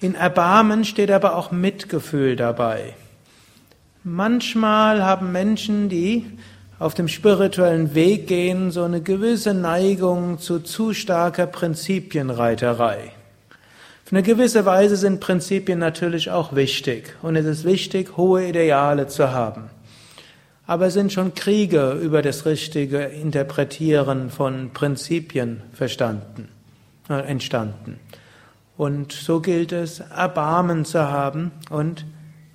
Speaker 1: In Erbarmen steht aber auch Mitgefühl dabei. Manchmal haben Menschen, die auf dem spirituellen Weg gehen, so eine gewisse Neigung zu zu starker Prinzipienreiterei. Auf eine gewisse Weise sind Prinzipien natürlich auch wichtig und es ist wichtig, hohe Ideale zu haben. aber sind schon Kriege über das richtige Interpretieren von Prinzipien verstanden, äh, entstanden. Und so gilt es, Erbarmen zu haben und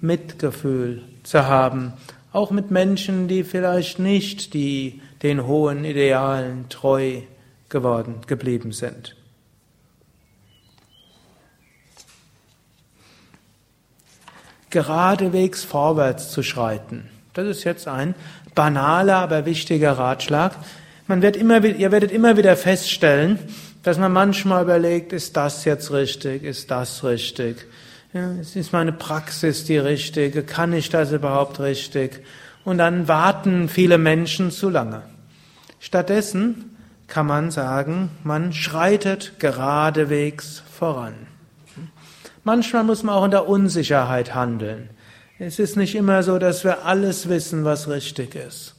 Speaker 1: Mitgefühl zu haben, auch mit Menschen, die vielleicht nicht die den hohen Idealen treu geworden geblieben sind. Geradewegs vorwärts zu schreiten. Das ist jetzt ein banaler, aber wichtiger Ratschlag. Man wird immer, ihr werdet immer wieder feststellen, dass man manchmal überlegt, ist das jetzt richtig, ist das richtig? Ja, ist meine Praxis die richtige? Kann ich das überhaupt richtig? Und dann warten viele Menschen zu lange. Stattdessen kann man sagen, man schreitet geradewegs voran. Manchmal muss man auch in der Unsicherheit handeln. Es ist nicht immer so, dass wir alles wissen, was richtig ist.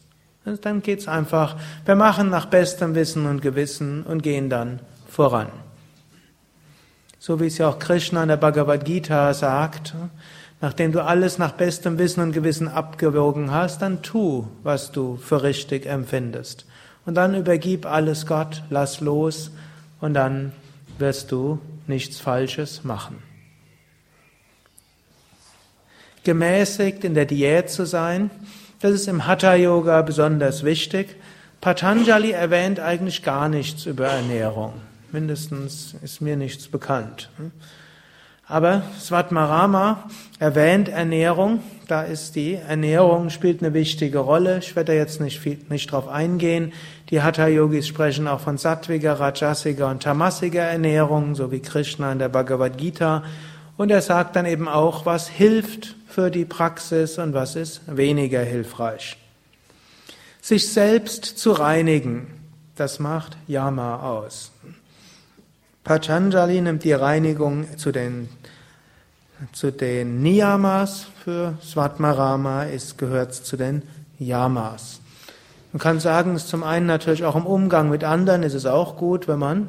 Speaker 1: Dann geht's einfach, wir machen nach bestem Wissen und Gewissen und gehen dann voran. So wie es ja auch Krishna in der Bhagavad Gita sagt, nachdem du alles nach bestem Wissen und Gewissen abgewogen hast, dann tu, was du für richtig empfindest. Und dann übergib alles Gott, lass los und dann wirst du nichts Falsches machen gemäßigt in der Diät zu sein. Das ist im Hatha Yoga besonders wichtig. Patanjali erwähnt eigentlich gar nichts über Ernährung. Mindestens ist mir nichts bekannt. Aber Svatmarama erwähnt Ernährung. Da ist die Ernährung spielt eine wichtige Rolle. Ich werde da jetzt nicht, viel, nicht drauf eingehen. Die Hatha-Yogis sprechen auch von sattwiger, rajasiger und tamasiger Ernährung, so wie Krishna in der Bhagavad Gita. Und er sagt dann eben auch, was hilft für die Praxis und was ist weniger hilfreich. Sich selbst zu reinigen, das macht Yama aus. Patanjali nimmt die Reinigung zu den, zu den Niyamas, für Svatmarama ist, gehört zu den Yamas. Man kann sagen, es ist zum einen natürlich auch im Umgang mit anderen ist es auch gut, wenn man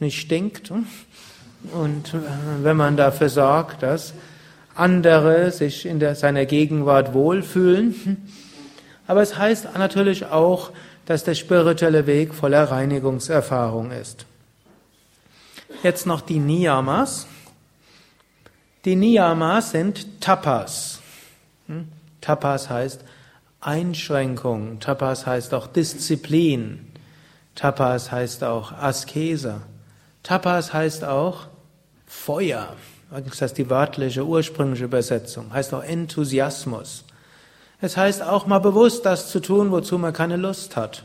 Speaker 1: nicht stinkt und wenn man dafür sorgt, dass andere sich in der, seiner Gegenwart wohlfühlen. Aber es heißt natürlich auch, dass der spirituelle Weg voller Reinigungserfahrung ist. Jetzt noch die Niyamas. Die Niyamas sind Tapas. Hm? Tapas heißt Einschränkung. Tapas heißt auch Disziplin. Tapas heißt auch Askese. Tapas heißt auch Feuer. Das heißt die wörtliche, ursprüngliche Übersetzung. Heißt auch Enthusiasmus. Es heißt auch mal bewusst das zu tun, wozu man keine Lust hat.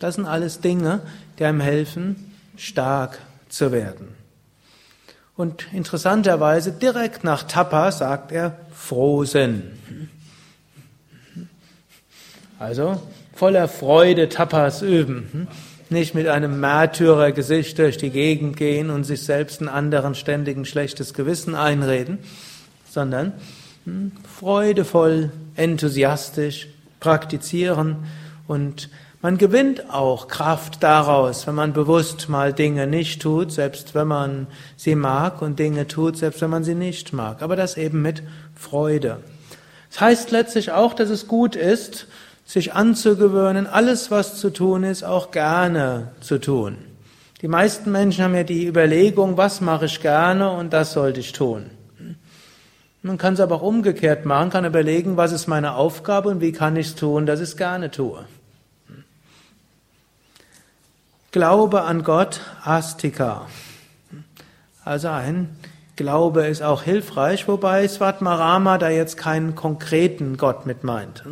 Speaker 1: Das sind alles Dinge, die einem helfen, stark zu werden. Und interessanterweise direkt nach Tapa sagt er Frohsinn. Also voller Freude Tapas üben. Nicht mit einem Märtyrergesicht durch die Gegend gehen und sich selbst einen anderen ständigen schlechtes Gewissen einreden, sondern hm, freudevoll, enthusiastisch praktizieren und man gewinnt auch Kraft daraus, wenn man bewusst mal Dinge nicht tut, selbst wenn man sie mag und Dinge tut, selbst wenn man sie nicht mag. Aber das eben mit Freude. Das heißt letztlich auch, dass es gut ist, sich anzugewöhnen, alles, was zu tun ist, auch gerne zu tun. Die meisten Menschen haben ja die Überlegung, was mache ich gerne und das sollte ich tun. Man kann es aber auch umgekehrt machen, kann überlegen, was ist meine Aufgabe und wie kann ich es tun, dass ich es gerne tue. Glaube an Gott, Astika. Also ein Glaube ist auch hilfreich, wobei Svatmarama da jetzt keinen konkreten Gott mit meint.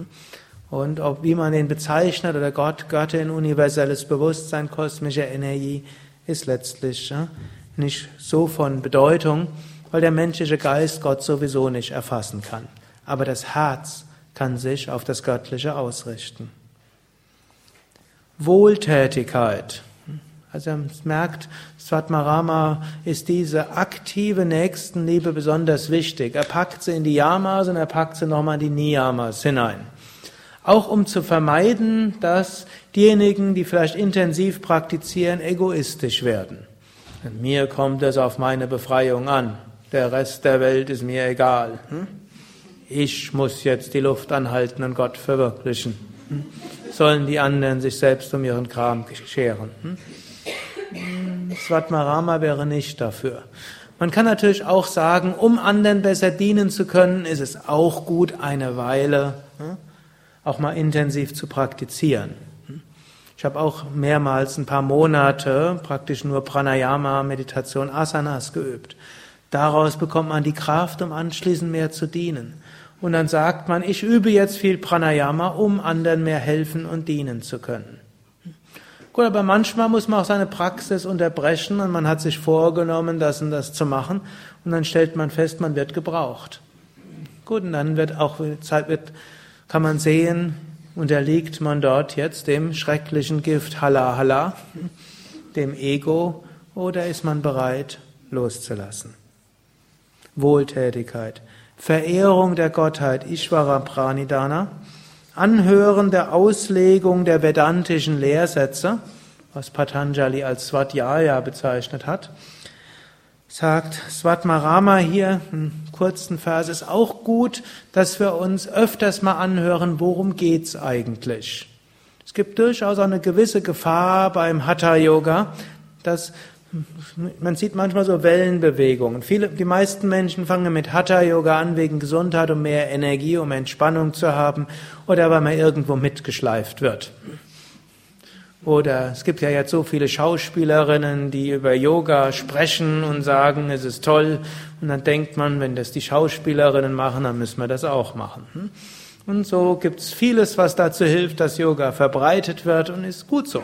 Speaker 1: Und ob wie man ihn bezeichnet oder Gott, Göttin, universelles Bewusstsein, kosmische Energie, ist letztlich nicht so von Bedeutung, weil der menschliche Geist Gott sowieso nicht erfassen kann. Aber das Herz kann sich auf das Göttliche ausrichten. Wohltätigkeit. Also man merkt, Svatmarama ist diese aktive Nächstenliebe besonders wichtig. Er packt sie in die Yamas und er packt sie nochmal in die Niyamas hinein. Auch um zu vermeiden, dass diejenigen, die vielleicht intensiv praktizieren, egoistisch werden. Mir kommt es auf meine Befreiung an. Der Rest der Welt ist mir egal. Hm? ich muss jetzt die Luft anhalten und Gott verwirklichen. Hm? Sollen die anderen sich selbst um ihren Kram scheren? Hm? Svatmarama wäre nicht dafür. Man kann natürlich auch sagen, um anderen besser dienen zu können, ist es auch gut, eine Weile hm, auch mal intensiv zu praktizieren. Ich habe auch mehrmals ein paar Monate praktisch nur Pranayama, Meditation, Asanas geübt. Daraus bekommt man die Kraft, um anschließend mehr zu dienen. Und dann sagt man, ich übe jetzt viel Pranayama, um anderen mehr helfen und dienen zu können. Gut, aber manchmal muss man auch seine Praxis unterbrechen und man hat sich vorgenommen, das und das zu machen und dann stellt man fest, man wird gebraucht. Gut, und dann wird auch Zeit wird, kann man sehen, unterliegt man dort jetzt dem schrecklichen Gift Hala Hala, dem Ego, oder ist man bereit loszulassen? Wohltätigkeit, Verehrung der Gottheit Ishvara Pranidana, Anhören der Auslegung der vedantischen Lehrsätze, was Patanjali als Swadhyaya bezeichnet hat, sagt Svatmarama hier, einen kurzen Vers, ist auch gut, dass wir uns öfters mal anhören, worum geht's eigentlich. Es gibt durchaus eine gewisse Gefahr beim Hatha Yoga, dass man sieht manchmal so Wellenbewegungen. Viele, die meisten Menschen fangen mit Hatha Yoga an wegen Gesundheit, um mehr Energie, um Entspannung zu haben oder weil man irgendwo mitgeschleift wird. Oder es gibt ja jetzt so viele Schauspielerinnen, die über Yoga sprechen und sagen, es ist toll. Und dann denkt man, wenn das die Schauspielerinnen machen, dann müssen wir das auch machen. Und so gibt es vieles, was dazu hilft, dass Yoga verbreitet wird und ist gut so.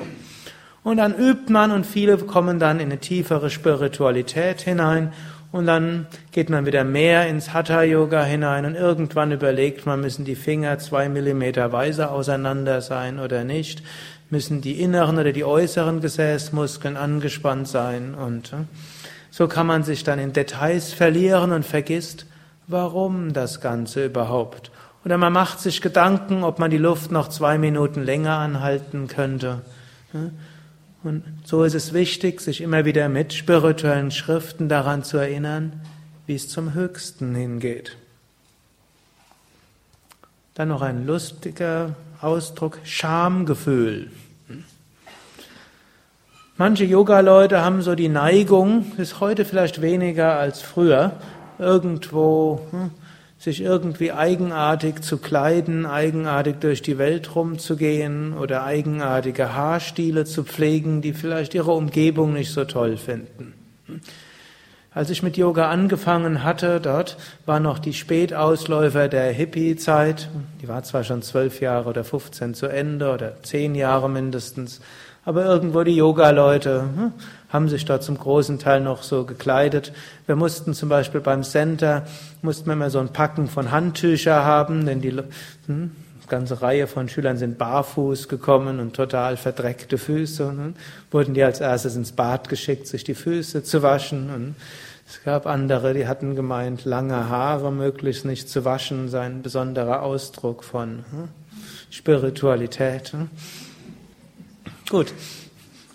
Speaker 1: Und dann übt man und viele kommen dann in eine tiefere Spiritualität hinein. Und dann geht man wieder mehr ins Hatha Yoga hinein. Und irgendwann überlegt man, müssen die Finger zwei Millimeter weiser auseinander sein oder nicht, müssen die inneren oder die äußeren Gesäßmuskeln angespannt sein? Und äh, so kann man sich dann in Details verlieren und vergisst, warum das Ganze überhaupt. Oder man macht sich Gedanken, ob man die Luft noch zwei Minuten länger anhalten könnte. Und so ist es wichtig, sich immer wieder mit spirituellen Schriften daran zu erinnern, wie es zum Höchsten hingeht. Dann noch ein lustiger Ausdruck, Schamgefühl. Manche Yoga-Leute haben so die Neigung, ist heute vielleicht weniger als früher, irgendwo hm, sich irgendwie eigenartig zu kleiden, eigenartig durch die Welt rumzugehen oder eigenartige Haarstile zu pflegen, die vielleicht ihre Umgebung nicht so toll finden. Als ich mit Yoga angefangen hatte, dort war noch die Spätausläufer der Hippie-Zeit. Die war zwar schon zwölf Jahre oder 15 zu Ende oder zehn Jahre mindestens, aber irgendwo die Yoga-Leute hm, haben sich da zum großen Teil noch so gekleidet. Wir mussten zum Beispiel beim Center, mussten wir immer so ein Packen von Handtücher haben, denn die hm, ganze Reihe von Schülern sind barfuß gekommen und total verdreckte Füße. Hm, wurden die als erstes ins Bad geschickt, sich die Füße zu waschen. Und es gab andere, die hatten gemeint, lange Haare möglichst nicht zu waschen, sei ein besonderer Ausdruck von hm, Spiritualität. Hm. Gut.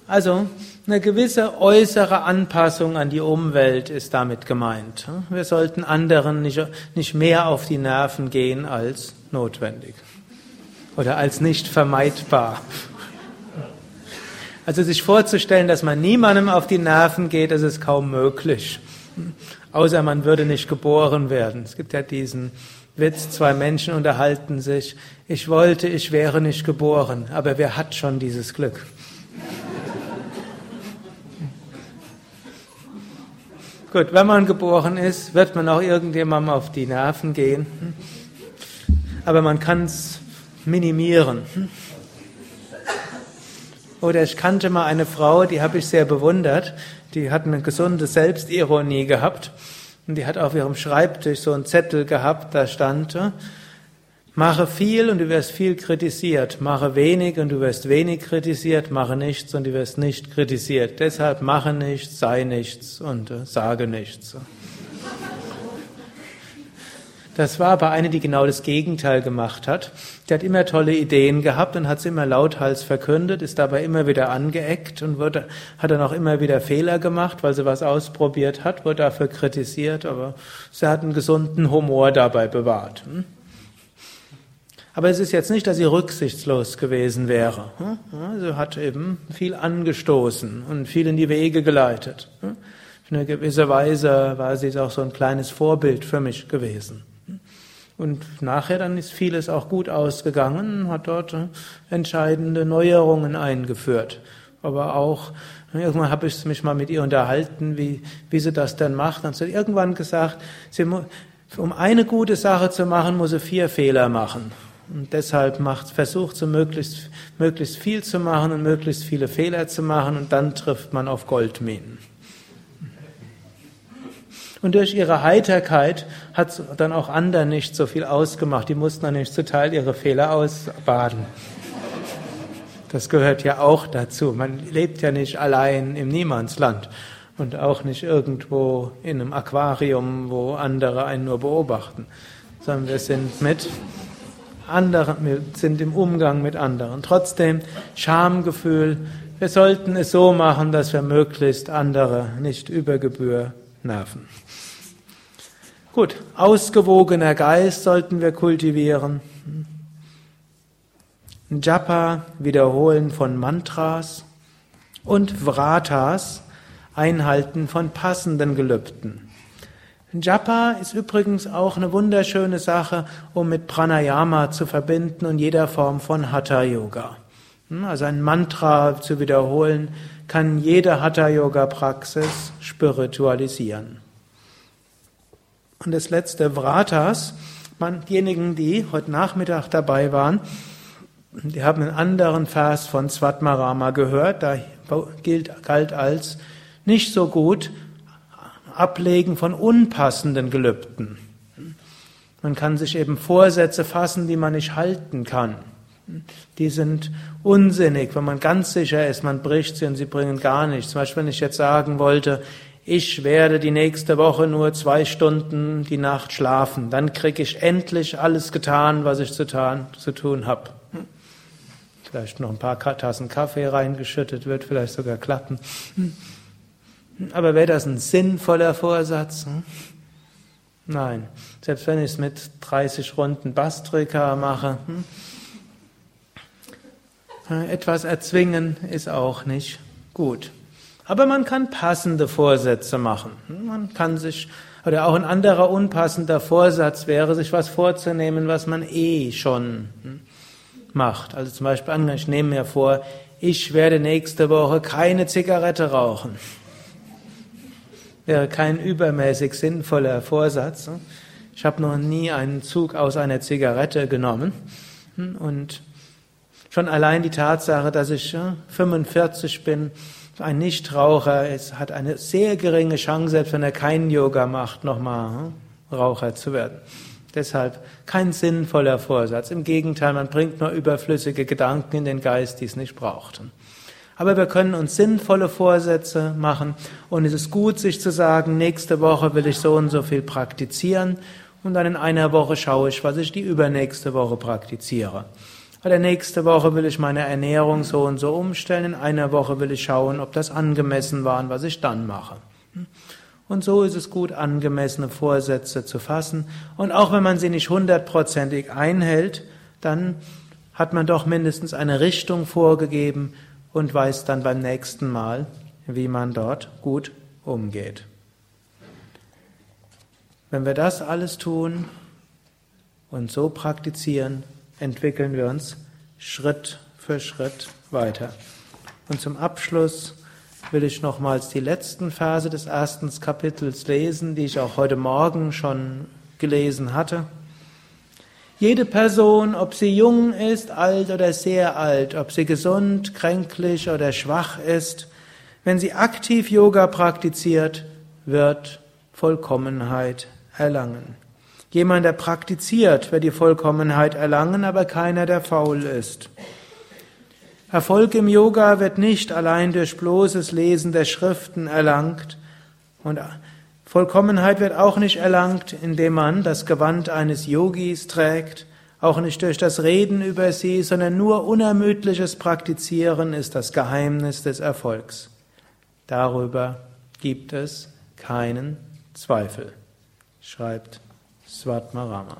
Speaker 1: Also, eine gewisse äußere Anpassung an die Umwelt ist damit gemeint. Wir sollten anderen nicht, nicht mehr auf die Nerven gehen als notwendig oder als nicht vermeidbar. Also sich vorzustellen, dass man niemandem auf die Nerven geht, das ist kaum möglich. Außer man würde nicht geboren werden. Es gibt ja diesen Witz, zwei Menschen unterhalten sich. Ich wollte, ich wäre nicht geboren, aber wer hat schon dieses Glück? Gut, wenn man geboren ist, wird man auch irgendjemandem auf die Nerven gehen. Aber man kann es minimieren. Oder ich kannte mal eine Frau, die habe ich sehr bewundert. Die hat eine gesunde Selbstironie gehabt. Und die hat auf ihrem Schreibtisch so einen Zettel gehabt, da stand, Mache viel und du wirst viel kritisiert. Mache wenig und du wirst wenig kritisiert. Mache nichts und du wirst nicht kritisiert. Deshalb mache nichts, sei nichts und äh, sage nichts. Das war aber eine, die genau das Gegenteil gemacht hat. Die hat immer tolle Ideen gehabt und hat sie immer lauthals verkündet, ist dabei immer wieder angeeckt und wurde, hat dann auch immer wieder Fehler gemacht, weil sie was ausprobiert hat, wurde dafür kritisiert, aber sie hat einen gesunden Humor dabei bewahrt. Hm? Aber es ist jetzt nicht, dass sie rücksichtslos gewesen wäre. Hm? Sie hat eben viel angestoßen und viel in die Wege geleitet. Hm? In einer gewisser Weise war sie auch so ein kleines Vorbild für mich gewesen. Und nachher dann ist vieles auch gut ausgegangen, hat dort entscheidende Neuerungen eingeführt. Aber auch, irgendwann habe ich mich mal mit ihr unterhalten, wie, wie sie das denn macht. Dann hat sie irgendwann gesagt, sie, um eine gute Sache zu machen, muss sie vier Fehler machen. Und deshalb macht, versucht sie möglichst, möglichst viel zu machen und möglichst viele Fehler zu machen und dann trifft man auf Goldminen. Und durch ihre Heiterkeit hat dann auch anderen nicht so viel ausgemacht. Die mussten dann nicht zu Teil ihre Fehler ausbaden. Das gehört ja auch dazu. Man lebt ja nicht allein im Niemandsland und auch nicht irgendwo in einem Aquarium, wo andere einen nur beobachten, sondern wir sind mit anderen, sind im Umgang mit anderen. Trotzdem Schamgefühl. Wir sollten es so machen, dass wir möglichst andere nicht über Gebühr nerven. Gut, ausgewogener Geist sollten wir kultivieren. Japa, Wiederholen von Mantras und Vratas, Einhalten von passenden Gelübden. Japa ist übrigens auch eine wunderschöne Sache, um mit Pranayama zu verbinden und jeder Form von Hatha Yoga. Also ein Mantra zu wiederholen kann jede Hatha Yoga Praxis spiritualisieren. Und das letzte Vratas, diejenigen, die heute Nachmittag dabei waren, die haben einen anderen Vers von Svatmarama gehört, da gilt, galt als nicht so gut Ablegen von unpassenden Gelübden. Man kann sich eben Vorsätze fassen, die man nicht halten kann. Die sind unsinnig, wenn man ganz sicher ist, man bricht sie und sie bringen gar nichts. Zum Beispiel, wenn ich jetzt sagen wollte, ich werde die nächste Woche nur zwei Stunden die Nacht schlafen, dann kriege ich endlich alles getan, was ich zu, tun, zu tun habe. Vielleicht noch ein paar Tassen Kaffee reingeschüttet, wird vielleicht sogar klappen. Hm. Aber wäre das ein sinnvoller Vorsatz? Hm? Nein. Selbst wenn ich es mit 30 Runden Bastrika mache, etwas erzwingen ist auch nicht gut. Aber man kann passende Vorsätze machen. Man kann sich, oder auch ein anderer unpassender Vorsatz wäre, sich was vorzunehmen, was man eh schon hm, macht. Also zum Beispiel, ich nehme mir vor, ich werde nächste Woche keine Zigarette rauchen. Wäre kein übermäßig sinnvoller Vorsatz. Ich habe noch nie einen Zug aus einer Zigarette genommen. Und schon allein die Tatsache, dass ich 45 bin, ein Nichtraucher ist, hat eine sehr geringe Chance, selbst wenn er keinen Yoga macht, nochmal hm, Raucher zu werden. Deshalb kein sinnvoller Vorsatz. Im Gegenteil, man bringt nur überflüssige Gedanken in den Geist, die es nicht braucht. Aber wir können uns sinnvolle Vorsätze machen und es ist gut, sich zu sagen, nächste Woche will ich so und so viel praktizieren und dann in einer Woche schaue ich, was ich die übernächste Woche praktiziere. Oder nächste Woche will ich meine Ernährung so und so umstellen. In einer Woche will ich schauen, ob das angemessen war und was ich dann mache. Und so ist es gut, angemessene Vorsätze zu fassen. Und auch wenn man sie nicht hundertprozentig einhält, dann hat man doch mindestens eine Richtung vorgegeben und weiß dann beim nächsten Mal, wie man dort gut umgeht. Wenn wir das alles tun und so praktizieren, entwickeln wir uns Schritt für Schritt weiter. Und zum Abschluss will ich nochmals die letzten Verse des ersten Kapitels lesen, die ich auch heute Morgen schon gelesen hatte. Jede Person, ob sie jung ist, alt oder sehr alt, ob sie gesund, kränklich oder schwach ist, wenn sie aktiv Yoga praktiziert, wird Vollkommenheit erlangen. Jemand, der praktiziert, wird die Vollkommenheit erlangen, aber keiner, der faul ist. Erfolg im Yoga wird nicht allein durch bloßes Lesen der Schriften erlangt und Vollkommenheit wird auch nicht erlangt, indem man das Gewand eines Yogis trägt, auch nicht durch das Reden über sie, sondern nur unermüdliches Praktizieren ist das Geheimnis des Erfolgs. Darüber gibt es keinen Zweifel, schreibt Svatmarama.